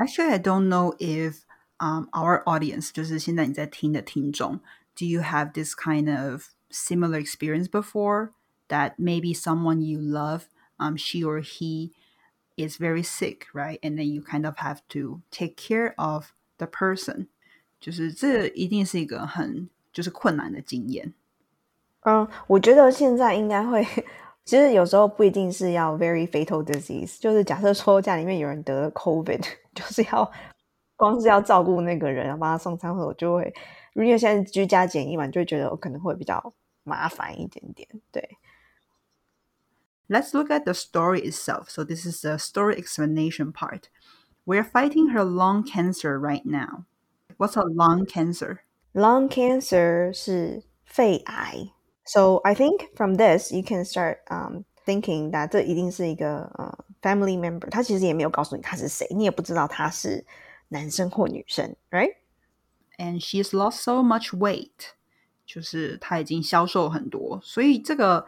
Actually, I don't know if um our audience 就是现在你在听的听众，do you have this kind of similar experience before that maybe someone you love, um, she or he is very sick, right? And then you kind of have to take care of the person. 就是这一定是一个很就是困难的经验。嗯，我觉得现在应该会， 其实有时候不一定是要 very fatal disease，就是假设说家里面有人得了 COVID，就是要光是要照顾那个人，要帮他送餐，我就会，因为现在居家检疫嘛，就会觉得我可能会比较麻烦一点点。对。Let's look at the story itself. So this is the story explanation part. We're fighting her lung cancer right now. What's a lung cancer? Lung cancer 是肺癌。 So I think from this you can start um, thinking that 这一定是一个呃 family member，他其实也没有告诉你他是谁，你也不知道他是男生或女生，right? And she's lost so much weight，就是她已经消瘦很多，所以这个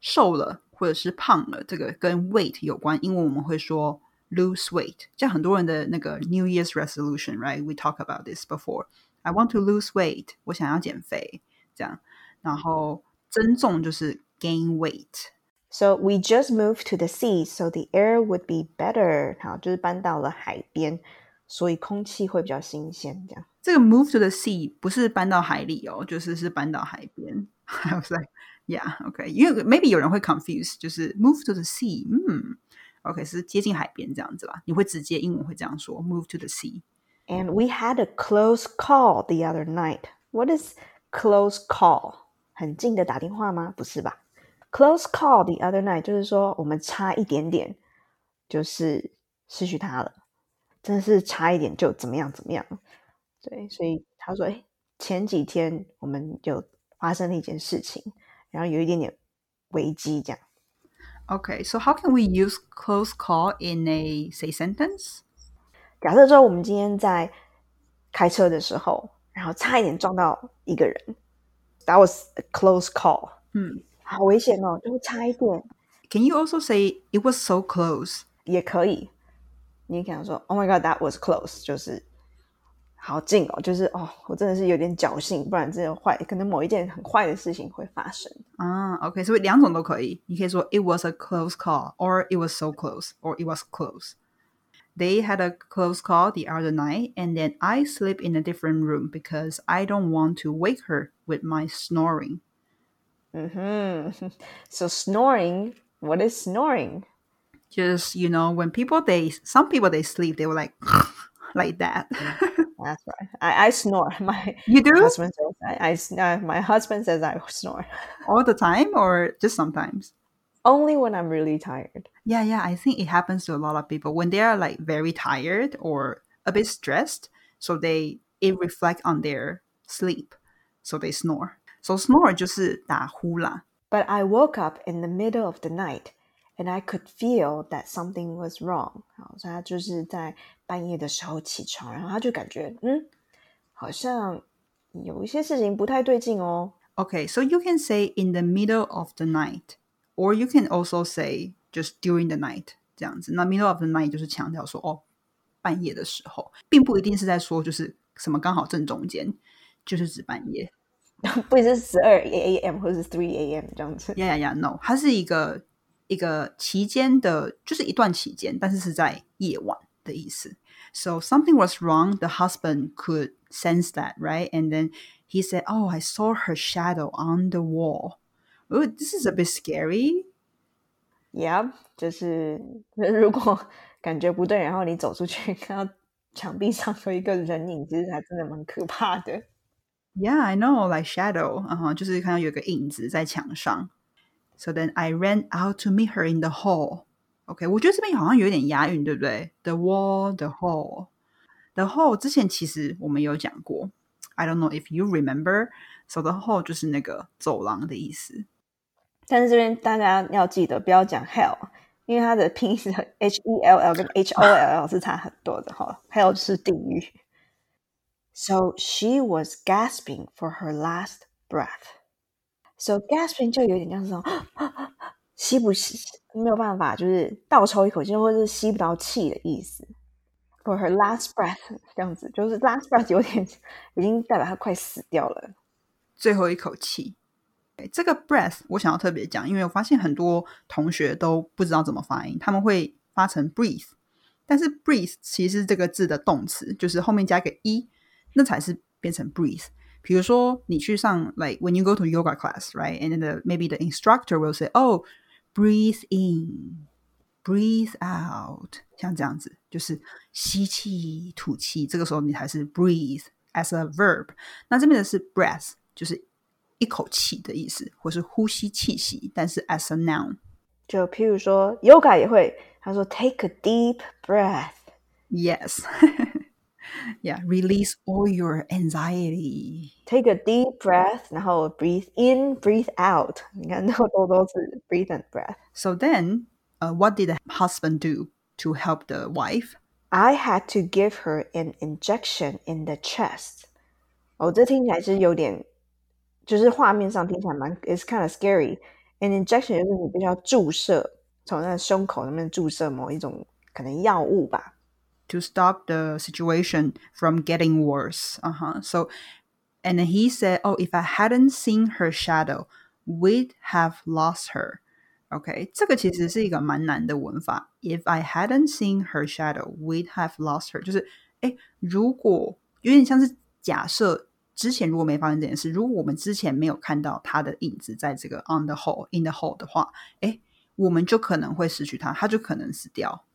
瘦了或者是胖了，这个跟 weight 有关，英文我们会说 lose weight。像很多人的那个 New Year's resolution，right？We talk about this before. I want to lose weight，我想要减肥，这样。然后 增重就是 gain weight。So we just moved to the sea, so the air would be better。好，就是搬到了海边。所以空气会比较新鲜，这样。这个 move to the sea 不是搬到海里哦，就是是搬到海边。I was like, yeah, okay. 因为 maybe 有人会 confuse，就是 move to the sea，嗯，OK 是接近海边这样子吧？你会直接英文会这样说，move to the sea。And we had a close call the other night. What is close call？ 很近的打电话吗？不是吧？Close call the other night 就是说我们差一点点，就是失去他了。真的是差一点就怎么样怎么样，对，所以他说，哎，前几天我们就发生了一件事情，然后有一点点危机这样。Okay, so how can we use close call in a say sentence? 假设说我们今天在开车的时候，然后差一点撞到一个人 ，That was a close call。嗯，好危险哦，就是差一点。Can you also say it was so close？也可以。你可能说，Oh my God, that was close，就是好近哦，就是哦，我真的是有点侥幸，不然真的坏，可能某一件很坏的事情会发生啊。OK，所以两种都可以，你可以说 It was a close call, or it was so close, or it was close. They had a close call the other night, and then I sleep in a different room because I don't want to wake her with my snoring. Mm-hmm. So snoring, what is snoring? just you know when people they some people they sleep they were like like that. That's right. I, I snore. My you do? husband says I, I uh, my husband says I snore. All the time or just sometimes? Only when I'm really tired. Yeah yeah I think it happens to a lot of people. When they are like very tired or a bit stressed so they it reflect on their sleep so they snore so snore 就是打呼啦 but I woke up in the middle of the night and I could feel that something was wrong。好，所以他就是在半夜的时候起床，然后他就感觉，嗯，好像有一些事情不太对劲哦。Okay, so you can say in the middle of the night, or you can also say just during the night 这样子。那 middle of the night 就是强调说，哦，半夜的时候，并不一定是在说就是什么刚好正中间， 就是指半夜，不是十二 a.m. 或者是 three a.m. 这样子。Yeah, yeah, yeah. No，它是一个一个期间的，就是一段期间，但是是在夜晚的意思。So something was wrong. The husband could sense that, right? And then he said, "Oh, I saw her shadow on the wall." Oh, this is a bit scary. Yeah，就是如果感觉不对，然后你走出去看到墙壁上有一个人影，其实还真的蛮可怕的。 Yeah, I know, like shadow，嗯哼，就是看到有个影子在墙上。so then I ran out to meet her in the hall. OK，我觉得这边好像有点押韵，对不对？The wall, the hall, the hall 之前其实我们有讲过。I don't know if you remember. So the hall 就是那个走廊的意思。但是这边大家要记得不要讲 hell，因为它的拼音是 H E L L 跟 H O L L 是差很多的哈。hell 是地狱。 So she was gasping for her last breath. So gasping 就有点像是说 吸不吸没有办法，就是倒抽一口气，或者是吸不到气的意思。for her last breath 这样子，就是 last breath 有点已经代表她快死掉了。最后一口气。这个 breath 我想要特别讲，因为我发现很多同学都不知道怎么发音，他们会发成 breathe，但是 breathe 其实这个字的动词就是后面加个 e，那才是变成 breathe。比如说你去上 like when you go to yoga class, right? And then the, maybe the instructor will say, "Oh, breathe in." breathe out，像这样子，就是吸气、吐气。这个时候你才是 breathe as a verb。那这边的是 breath，就是一口气的意思，或是呼吸气息。但是 as a noun，就譬如说 yoga 也会，他说 take a deep breath。 Yes. yeah, release all your anxiety. Take a deep breath，然后 breathe in, breathe out。你看，都都都是 breathe and breath。 So then, uh, what did the husband do to help the wife? I had to give her an injection in the chest。哦，这听起来是有点，就是画面上听起来蛮，it's kind of scary。An injection 就是你必须要注射，从那个胸口那边注射某一种可能药物吧。 to stop the situation from getting worse. Uh huh. So, and then he said, "Oh, if I hadn't seen her shadow, we'd have lost her." OK，这个其实是一个蛮难的文法。If I hadn't seen her shadow, we'd have lost her。就是，哎，如果有点像是假设之前如果没发生这件事，如果我们之前没有看到她的影子在这个 on the hole in the hole 的话，哎，我们就可能会失去她，她就可能死掉。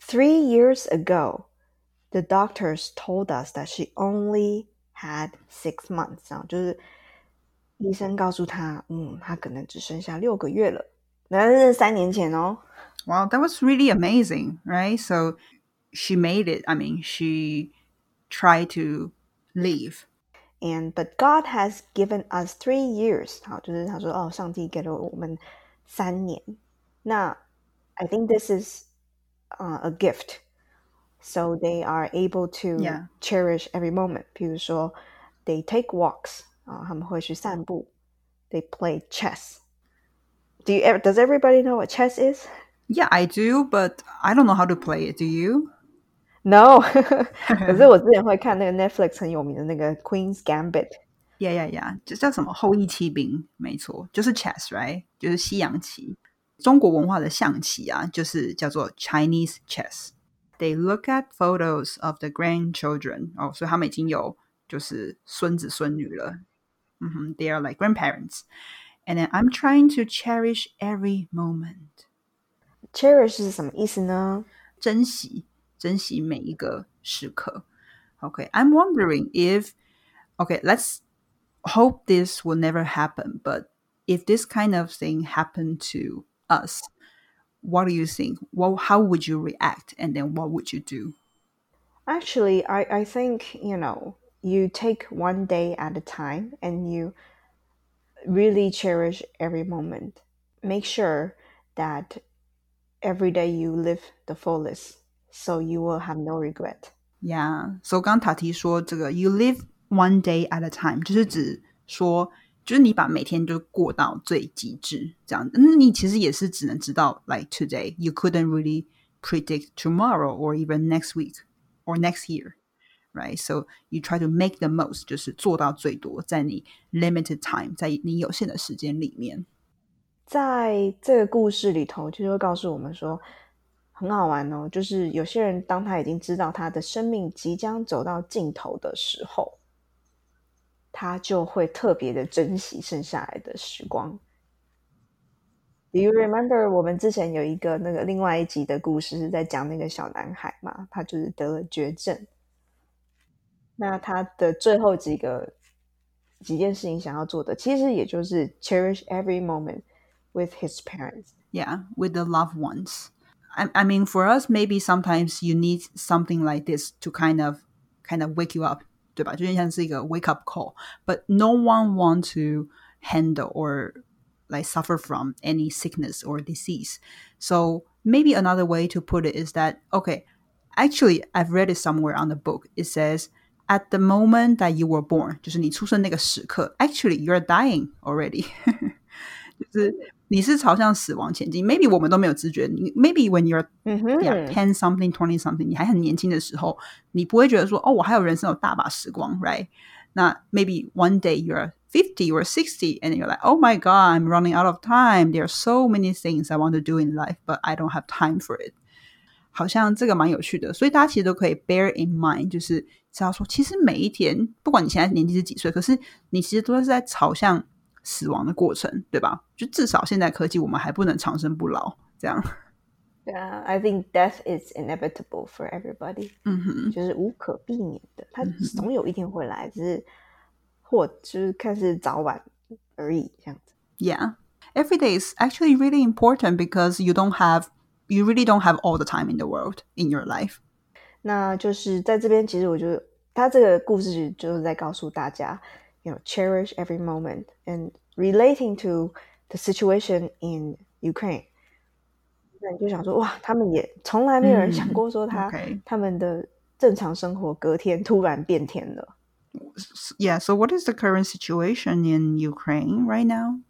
Three years ago, the doctors told us that she only had six months 啊，就是医生告诉她，嗯，她可能只剩下六个月了。那是三年前哦。 Wow, that was really amazing, right? So she made it. I mean, she tried to leave. And but God has given us three years，好，就是他说哦，上帝给了我们三年。那 I think this is uh, a gift, so they are able to yeah. cherish every moment. 比如说，they take walks uh, 啊，他们会去散步。They play chess. Do you does everybody know what chess is? Yeah, I do, but I don't know how to play it. Do you? No. Netflix 很有名的那个 Queen's Gambit. yeah, yeah，就叫什么后翼弃兵，没错，就是 chess，right？就是西洋棋。中国文化的象棋啊，就是叫做 Chinese chess. They look at photos of the grandchildren. 哦，所以他们已经有就是孙子孙女了。嗯哼，They are like grandparents. And then I'm trying to cherish every moment. Cherish 是什么意思呢？珍惜珍惜每一个时刻。Okay, I'm wondering if okay, let's hope this will never happen, but if this kind of thing happened to us, what do you think? What, how would you react? And then what would you do? Actually, I, I think, you know, you take one day at a time and you really cherish every moment. Make sure that every day you live the fullest, so you will have no regret. Yeah. So 刚 Tati 说这个 “you live one day at a time”，就是指说就是你把每天就过到最极致这样。那你其实也是只能知道 like today. You couldn't really predict tomorrow or even next week or next year. Right, so you try to make the most，就是做到最多，在你 limited time，在你有限的时间里面。在这个故事里头，就会告诉我们说，很好玩哦。就是有些人当他已经知道他的生命即将走到尽头的时候，他就会特别的珍惜剩下来的时光。Do you remember 我们之前有一个那个另外一集的故事是在讲那个小男孩嘛？他就是得了绝症，那他的最后几个几件事情想要做的，其实也就是 cherish every moment with his parents. Yeah, with the loved ones. I, I mean, for us, maybe sometimes you need something like this to kind of, kind of wake you up, 对吧？就像是一个 wake up call. But no one want to handle or like suffer from any sickness or disease. So maybe another way to put it is that okay, actually I've read it somewhere on the book. It says at the moment that you were born, 就是你出生那个时刻, actually you're dying already. 就是 你是朝向死亡前进。Maybe 我们都没有知觉。你 Maybe when you're ten something twenty something，你还很年轻的时候，你不会觉得说哦，我还有人生有大把时光，right？那 maybe one day you're fifty or sixty and you're like, oh my god, I'm running out of time. There are so many things I want to do in life, but I don't have time for it. 好像这个蛮有趣的，所以大家其实都可以 bear in mind，就是知道说，其实每一天，不管你现在年纪是几岁，可是你其实都是在朝向死亡的过程，对吧？就至少现在科技，我们还不能长生不老，这样。Yeah, I think death is inevitable for everybody. 嗯哼，就是无可避免的，它总有一天会来，只是或就是看是早晚而已，这样子。Yeah. Every day is actually really important because you don't have you really don't have all the time in the world in your life. 那就是在这边，其实我觉得他这个故事就是在告诉大家 ，you know, cherish every moment and relating to the situation in Ukraine。那你就想说，哇，他们也从来没有人想过说他、 OK 他们的正常生活隔天突然变天了。 Yeah, so what is the current situation in Ukraine right now?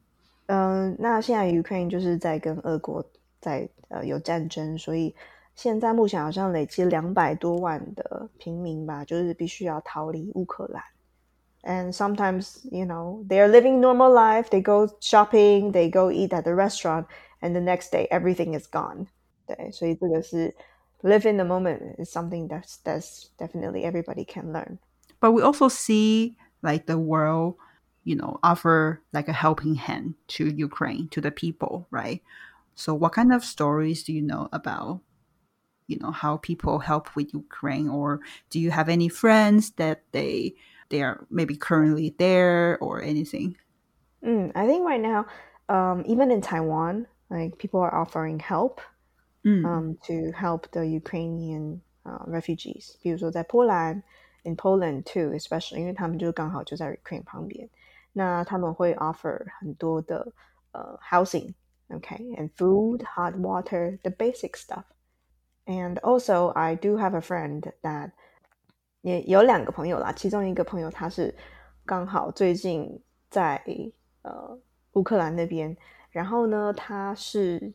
嗯，那现在 Ukraine 就是在跟俄国在呃有战争，所以现在目前好像累积两百多万的平民吧，就是必须要逃离乌克兰。 And sometimes, you know, they are living normal life. They go shopping, they go eat at the restaurant, and the next day everything is gone. 对，所以这个是 live in the moment is something that's that's definitely everybody can learn. But we also see like the world, you know, offer like a helping hand to Ukraine, to the people, right? So what kind of stories do you know about you know how people help with Ukraine or do you have any friends that they they are maybe currently there or anything? Mm, I think right now, um, even in Taiwan, like people are offering help 嗯 um, to help the Ukrainian uh, refugees. 比如说在波兰 in Poland too, especially 因为他们就刚好就在 Ukraine 旁边，那他们会 offer 很多的呃 housing, okay, and food, hot water, the basic stuff. And also, I do have a friend that 也有两个朋友啦，其中一个朋友他是刚好最近在呃乌克兰那边，然后呢，他是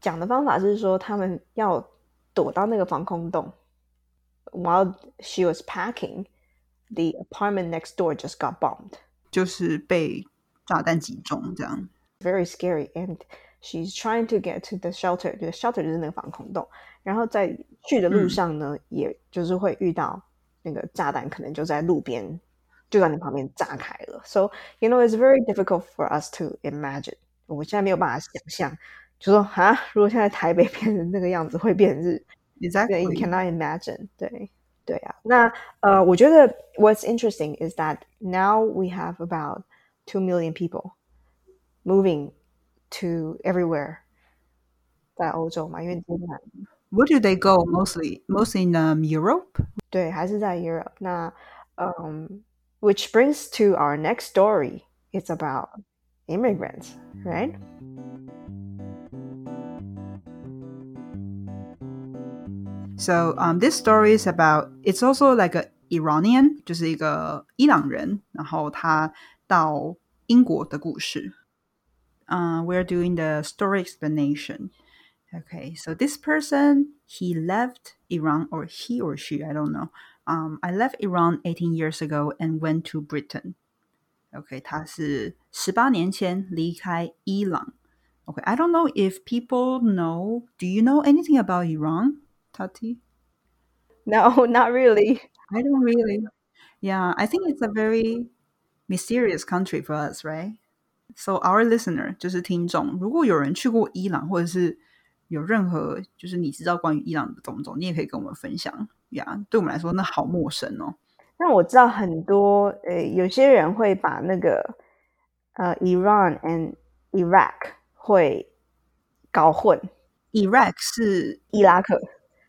讲的方法是说他们要躲到那个防空洞。While she was packing, the apartment next door just got bombed. 就是被炸弹击中这样。very scary and she's trying to get to the shelter 就是 shelter 就是那个防空洞然后在去的路上呢、也就是会遇到那个炸弹可能就在路边就在你旁边炸开了 so you know it's very difficult for us to imagine 我现在没有办法想象就说啊如果现在台北变成那个样子会变成是对 Exactly. you cannot imagine 对对啊那呃我觉得 what's interesting is that now we have about two million people moving to everywhere 在欧洲嘛，因为接下来 Where do they go mostly? Mostly in um, Europe? 对还是在 Europe。那嗯、which brings to our next story. It's about immigrants, right? So um, this story is about. It's also like a Iranian，就是一个伊朗人，然后他到英国的故事。 Uh, we're doing the story explanation. Okay, so this person he left Iran or he or she I don't know. Um, I left Iran 18 years ago and went to Britain. OK，他是十八年前离开伊朗。OK, I don't know if people know. Do you know anything about Iran, Tati? No, not really. I don't really. Yeah, I think it's a very mysterious country for us, right? So our listener 就是听众，如果有人去过伊朗，或者是有任何就是你知道关于伊朗的种种，你也可以跟我们分享呀。对我们来说，那好陌生哦。那我知道很多呃，有些人会把那个呃 Iran and Iraq 会搞混，Iraq 是伊拉克。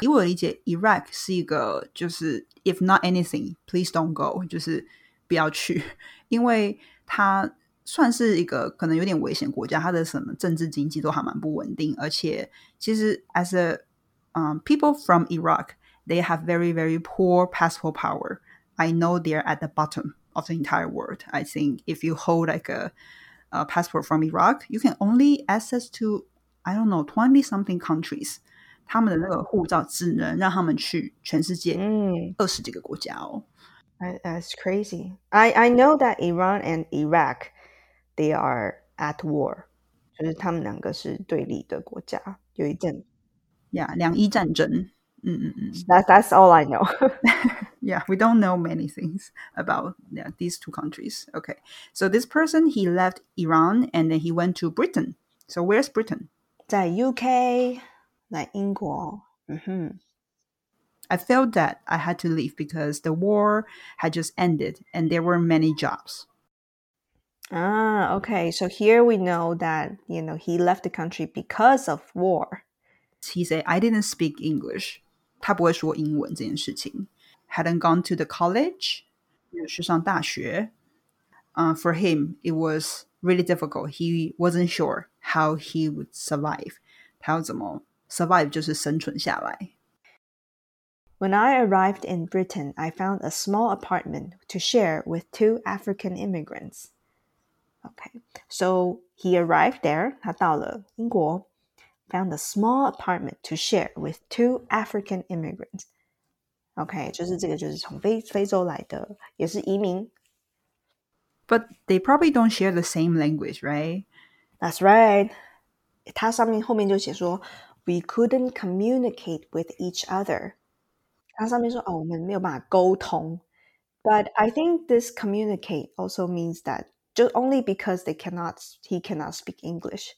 以我的理解，Iraq 是一个就是 if not anything, please don't go，就是不要去，因为它算是一个可能有点危险国家，它的什么政治经济都还蛮不稳定，而且其实 as a um people from Iraq, they have very very poor passport power. I know they're at the bottom of the entire world. I think if you hold like a uh, passport from Iraq, you can only access to I don't know twenty something countries. 他们的那个护照只能让他们去全世界嗯二十几个国家哦。 I- That's crazy. I I know that Iran and Iraq, they are at war，就是他们两个是对立的国家。有一阵 Yeah，两伊战争。嗯嗯嗯。 ，That that's all I know. Yeah, we don't know many things about yeah, these two countries. Okay, so this person he left Iran and then he went to Britain. So where's Britain? 在 UK，在英国，嗯哼， I felt that I had to leave because the war had just ended and there were many jobs. Ah, okay. So here we know that you know he left the country because of war. He said I didn't speak English. 他不会说英文这件事情。Hadn't gone to the college. 没有去上大学。Uh, for him, it was really difficult. He wasn't sure how he would survive. 他要怎么 survive 就是生存下来。 When I arrived in Britain, I found a small apartment to share with two African immigrants. Okay, so he arrived there, 他到了英国, found a small apartment to share with two African immigrants. OK，就是这个，就是从非非洲来的，也是移民。 But they probably don't share the same language, right? That's right。它上面后面就写说，We couldn't communicate with each other。它上面说哦，我们没有办法沟通。But I think this communicate also means that just only because they cannot, he cannot speak English。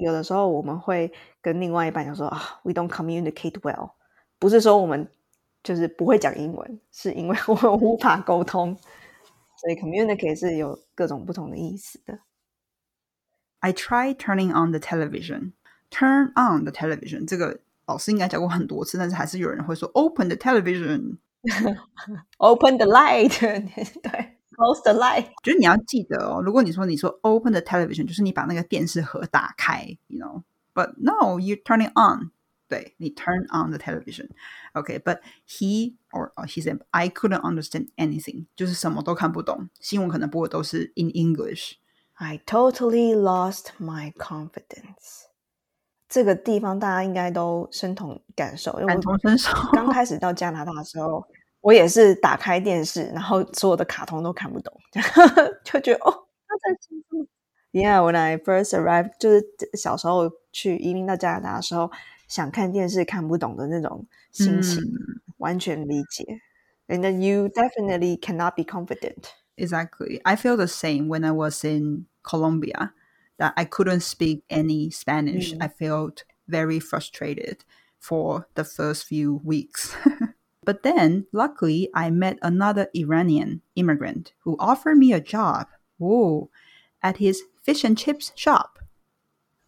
有的时候我们会跟另外一半讲说啊，We don't communicate well，不是说我们就是不会讲英文，是因为我们无法沟通。所以 communicate 是有各种不同的意思的。 I tried turning on the television. Turn on the television. 这个老师应该讲过很多次，但是还是有人会说 open the television。 Open the light，对 ，close the light。就是你要记得哦，如果你说你说 open the television，就是你把那个电视盒打开，you know。But no, you turn it on. 对，你 turn on the television. Okay, but he or or he said I couldn't understand anything，就是什么都看不懂。新闻可能播的都是 in English。 I totally lost my confidence。这个地方大家应该都深同感受，因为感我同身受。刚开始到加拿大的时候， 我也是打开电视，然后所有的卡通都看不懂，就觉得哦，他在说什么？Yeah, when I first arrived，就是小时候去移民到加拿大的时候，想看电视看不懂的那种心情，完全理解。And then you definitely cannot be confident. Exactly. I feel the same when I was in Colombia that I couldn't speak any Spanish. I felt very frustrated for the first few weeks. but then, luckily, I met another Iranian immigrant who offered me a job. Whoa, at his fish and chips shop.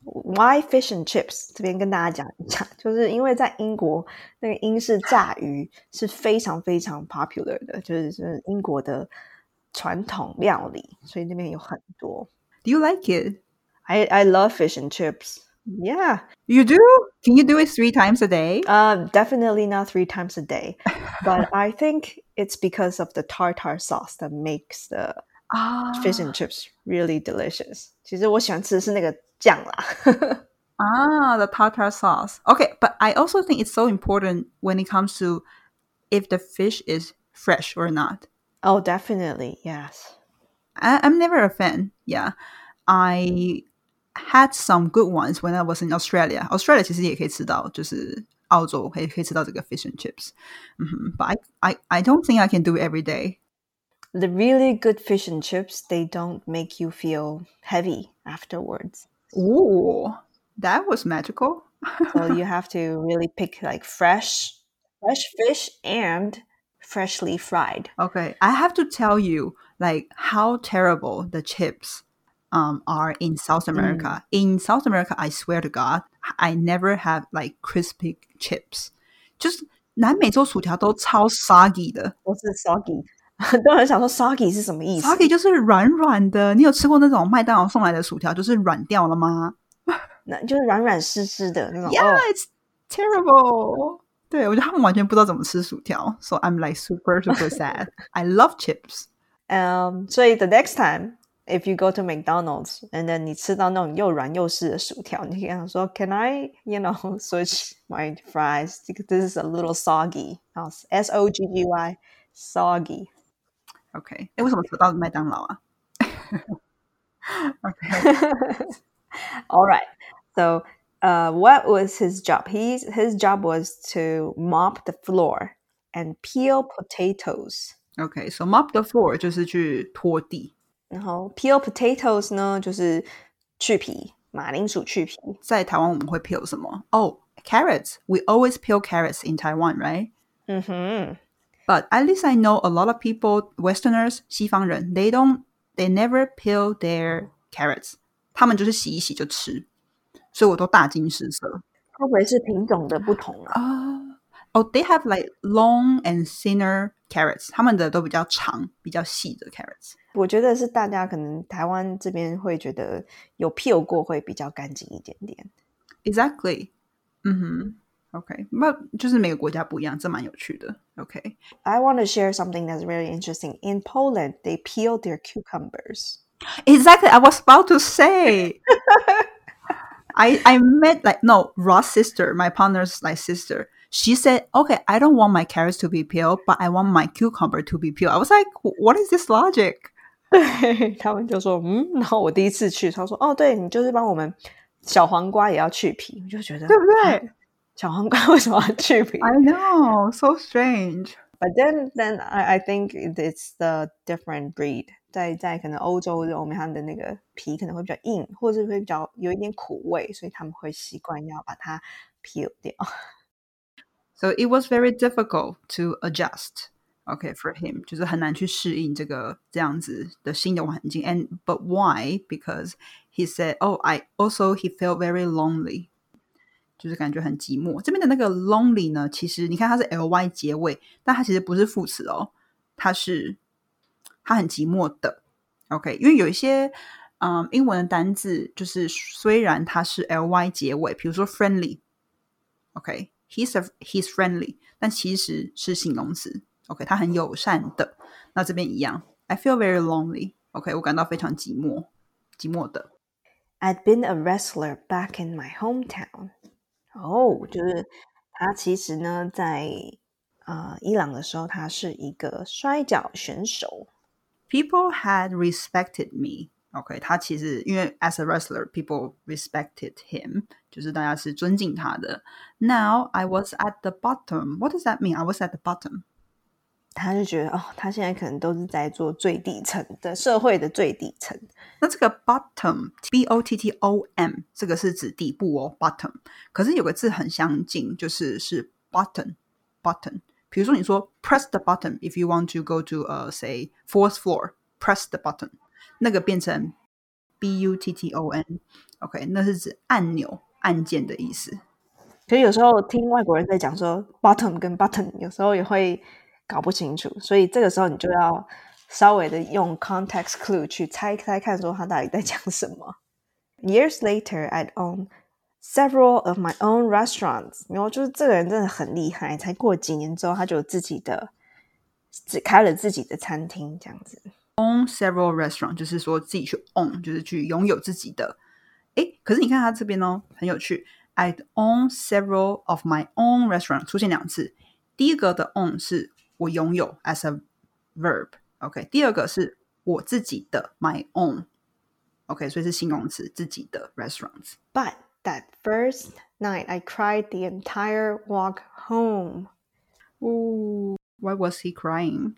Why fish and chips？这边跟大家讲一下，就是因为在英国，那个英式炸鱼是非常非常 popular 的，就是是英国的传统料理，所以那边有很多。 Do you like it? I I love fish and chips. Yeah, You do? Can you do it three times a day? um, definitely not three times a day, but I think it's because of the tartar sauce that makes the Ah, fish and chips really delicious. 其实我喜欢吃的是那个酱啦。 ah, the tartar sauce. Okay, but I also think it's so important when it comes to if the fish is fresh or not. oh, definitely, yes. I, I'm never a fan. Yeah, I had some good ones when I was in Australia. Australia 其实也可以吃到，就是澳洲可以可以吃到这个 fish and chips. 嗯哼 But I, I I don't think I can do it every day. The really good fish and chips, they don't make you feel heavy afterwards. Ooh, that was magical. So you have to really pick like fresh fresh fish and freshly fried. Okay, I have to tell you like how terrible the chips um are in South America. In South America, I swear to God, I never have like crispy chips. 就是南美洲薯条都超 soggy 的我是 soggy，很多人想说 soggy 是什么意思？ ，soggy 就是软软的。你有吃过那种麦当劳送来的薯条，就是软掉了吗那就是软软湿湿的那种。 ？Yeah, 哦 it's terrible. 对，我觉得他们完全不知道怎么吃薯条，so I'm like super super sad. I love chips. Um, 所以 the next time if you go to McDonald's and then 你吃到那种又软又湿的薯条，你可以跟他说，Can I, you know, switch my fries? This is a little soggy. S O G G Y, soggy. OK，哎，为什么扯到麦当劳啊？OK. All right. So, uh, what was his job? He's, his job was to mop the floor and peel potatoes. OK, so mop the floor 就是去拖地。 然后 peel potatoes 呢，就是去皮，马铃薯去皮。在台湾我们会 peel 什么？哦、oh,，carrots. We always peel carrots in Taiwan, right? 嗯哼。But at least I know a lot of people, Westerners, 西方人, they don't, they never peel their carrots. 他们就是洗一洗就吃，所以我都大惊失色。会不会是品种的不同啊？啊、 uh,，Oh, they have like long and thinner carrots. 他们的都比较长、比较细的 carrots。我觉得是大家可能台湾这边会觉得有 peel 过会比较干净一点点。 Exactly. 嗯哼。OK，那就是每个国家不一样，这蛮有趣的。OK。 I want to share something that's really interesting. In Poland, they peel their cucumbers. Exactly. I was about to say. I I met like no Ross sister, my partner's like sister. She said, "Okay, I don't want my carrots to be peeled, but I want my cucumber to be peeled." I was like, "What is this logic?" 对他们就说，嗯，然后我第一次去，他说，哦，对你就是帮我们小黄瓜也要去皮，我就觉得，对不对？小黄瓜为什么要去皮 I know, so strange. But then, then I I think it's the different breed. 在在可能欧洲的我们他们的那个皮可能会比较硬，或者是会比较有一点苦味，所以他们会习惯要把它 peel 掉。 So it was very difficult to adjust. Okay, for him 就是很难去适应这个这样子的新的环境。And but why? Because he said, "Oh, I also he felt very lonely." 就是感觉很寂寞。这边的那个 lonely 呢，其实你看它是 ly 结尾，但它其实不是副词哦，它是它很寂寞的。OK，因为有一些嗯英文的单字，就是虽然它是 ly 结尾，比如说 friendly，OK，he's、a he's friendly，但其实是形容词。OK，他很友善的。那这边一样，I feel very lonely。OK，我感到非常寂寞，寂寞的。 I'd been a wrestler back in my hometown. 哦，就是他其实呢，在呃伊朗的时候，他是一个摔跤选手。 People had respected me. OK，他其实因为 as a wrestler, people respected him，就是大家是尊敬他的。Now I was at the bottom. What does that mean? I was at the bottom. 他就觉得哦，他现在可能都是在做最底层的社会的最底层。那这个 bottom b o t t o m 这个是指底部哦，bottom。可是有个字很相近，就是是 button button。比如说你说 press the button if you want to go to 呃、uh, say fourth floor press the button， 那个变成 b u t t o n，OK，、那是指按钮按键的意思。所以有时候听外国人在讲说 bottom 跟 button，有时候也会搞不清楚，所以这个时候你就要稍微的用 context clue 去猜猜看，说他到底在讲什么。Years later, I'd own several of my own restaurants。然后就是这个人真的很厉害，才过几年之后，他就有自己的，只开了自己的餐厅，这样子。Own several restaurant 就是说自己去 own，就是去拥有自己的。诶，可是你看他这边哦，很有趣。I'd own several of my own restaurant 出现两次。第一个的 own 是我拥有 as a verb，OK、okay?。第二个是我自己的 my own，OK，、okay? 所以是形容词自己的 restaurants。 But that first night, I cried the entire walk home. Ooh, why was he crying?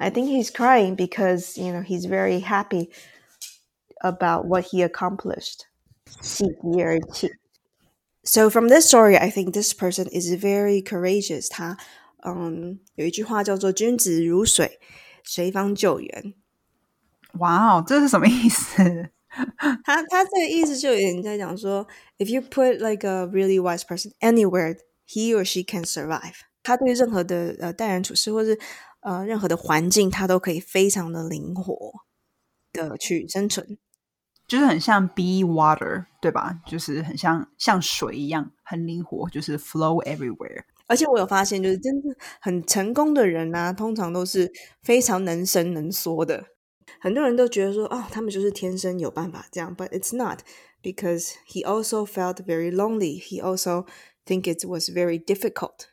I think he's crying because you know he's very happy about what he accomplished. So from this story, I think this person is very courageous. 他嗯，有一句话叫做“君子如水，随方就圆”。哇哦，这是什么意思？他他这个意思就有点在讲说，if um, you put like a really wise person anywhere, he or she can survive。他对任何的呃待人处事，或是呃任何的环境，它都可以非常的灵活的去生存。就是很像 be water，对吧？就是很像像水一样，很灵活，就是 flow everywhere。而且我有发现，就是真的很成功的人啊，通常都是非常能伸能缩的。很多人都觉得说，哦，他们就是天生有办法这样，but it's not because he also felt very lonely. He also think it was very difficult.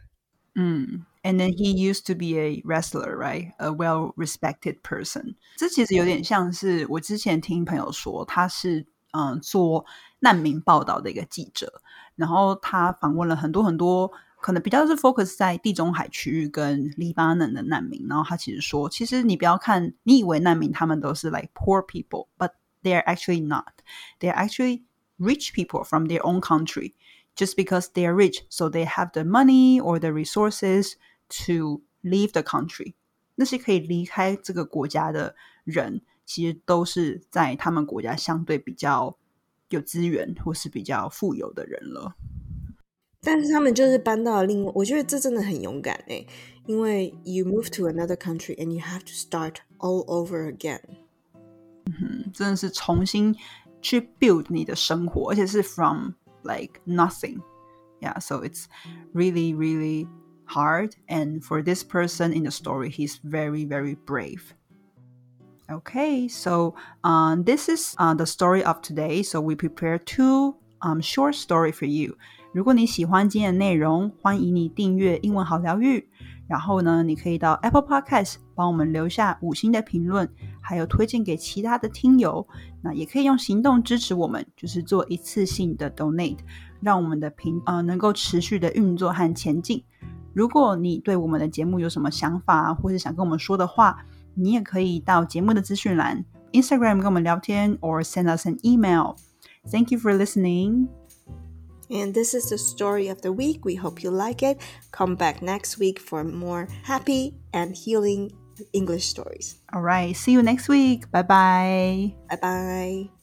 Mm. And then he used to be a wrestler, right? A well-respected person. 这其实有点像是我之前听朋友说，他是嗯做难民报道的一个记者，然后他访问了很多很多可能比较是 focus 在地中海区域跟黎巴嫩的难民。然后他其实说，其实你不要看你以为难民他们都是 like poor people，but they are actually not. They are actually rich people from their own country. Just because they are rich, so they have the money or the resources to leave the country. 那些可以离开这个国家的人，其实都是在他们国家相对比较有资源或是比较富有的人了。但是他们就是搬到了另外，我觉得这真的很勇敢哎，因为 you move to another country and you have to start all over again。嗯哼，真的是重新去 build 你的生活，而且是 from like nothing. Yeah, so it's really, really hard. And for this person in the story, he's very, very brave. Okay, so um, this is uh, the story of today. So we prepare two um, short story for you. 如果你喜欢今天的内容，欢迎你订阅英文好疗愈。然后呢，你可以到 Apple Podcast 帮我们留下五星的评论，还有推荐给其他的听友。那也可以用行动支持我们，就是做一次性的 donate，让我们的频呃能够持续的运作和前进。 如果你对我们的节目有什么想法，或是想跟我们说的话，你也可以到节目的资讯栏 Instagram 跟我们聊天，or send us an email. Thank you for listening. And this is the story of the week. We hope you like it. Come back next week for more happy and healing English stories. All right. See you next week. Bye bye. Bye bye.